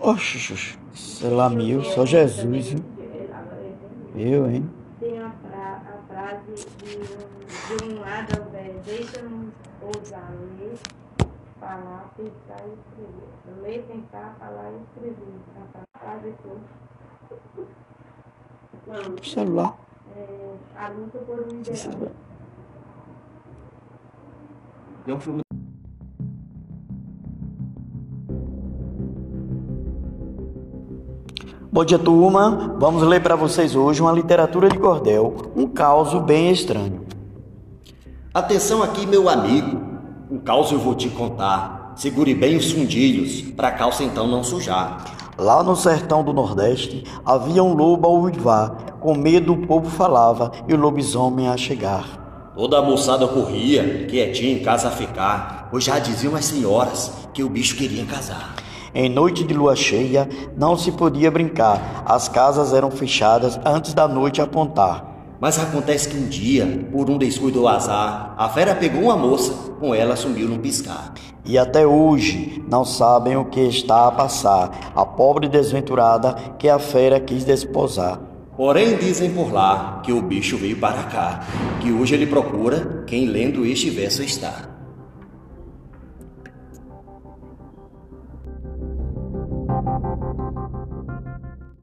Oxe, oxe, sei lá, mil, só Jesus, hein? Eu, hein? Tem a, fra a frase de um, de um lado, deixa-nos ousar ler, falar, pensar e escrever. Ler, pensar, falar e escrever. A frase toda. Celular. É, a luta por um ideal. Eu fui Bom dia, turma. Vamos ler para vocês hoje uma literatura de cordel, um caos bem estranho. Atenção aqui, meu amigo. Um caos eu vou te contar. Segure bem os fundilhos, pra calça então não sujar. Lá no sertão do Nordeste havia um lobo ao uivar. Com medo o povo falava e o lobisomem a chegar. Toda a moçada corria, quietinha em casa a ficar, pois já diziam as senhoras que o bicho queria casar. Em noite de lua cheia não se podia brincar, as casas eram fechadas antes da noite apontar. Mas acontece que um dia, por um descuido ou azar, a fera pegou uma moça, com ela sumiu num piscar. E até hoje não sabem o que está a passar, a pobre desventurada que a fera quis desposar. Porém dizem por lá que o bicho veio para cá, que hoje ele procura quem lendo este verso está.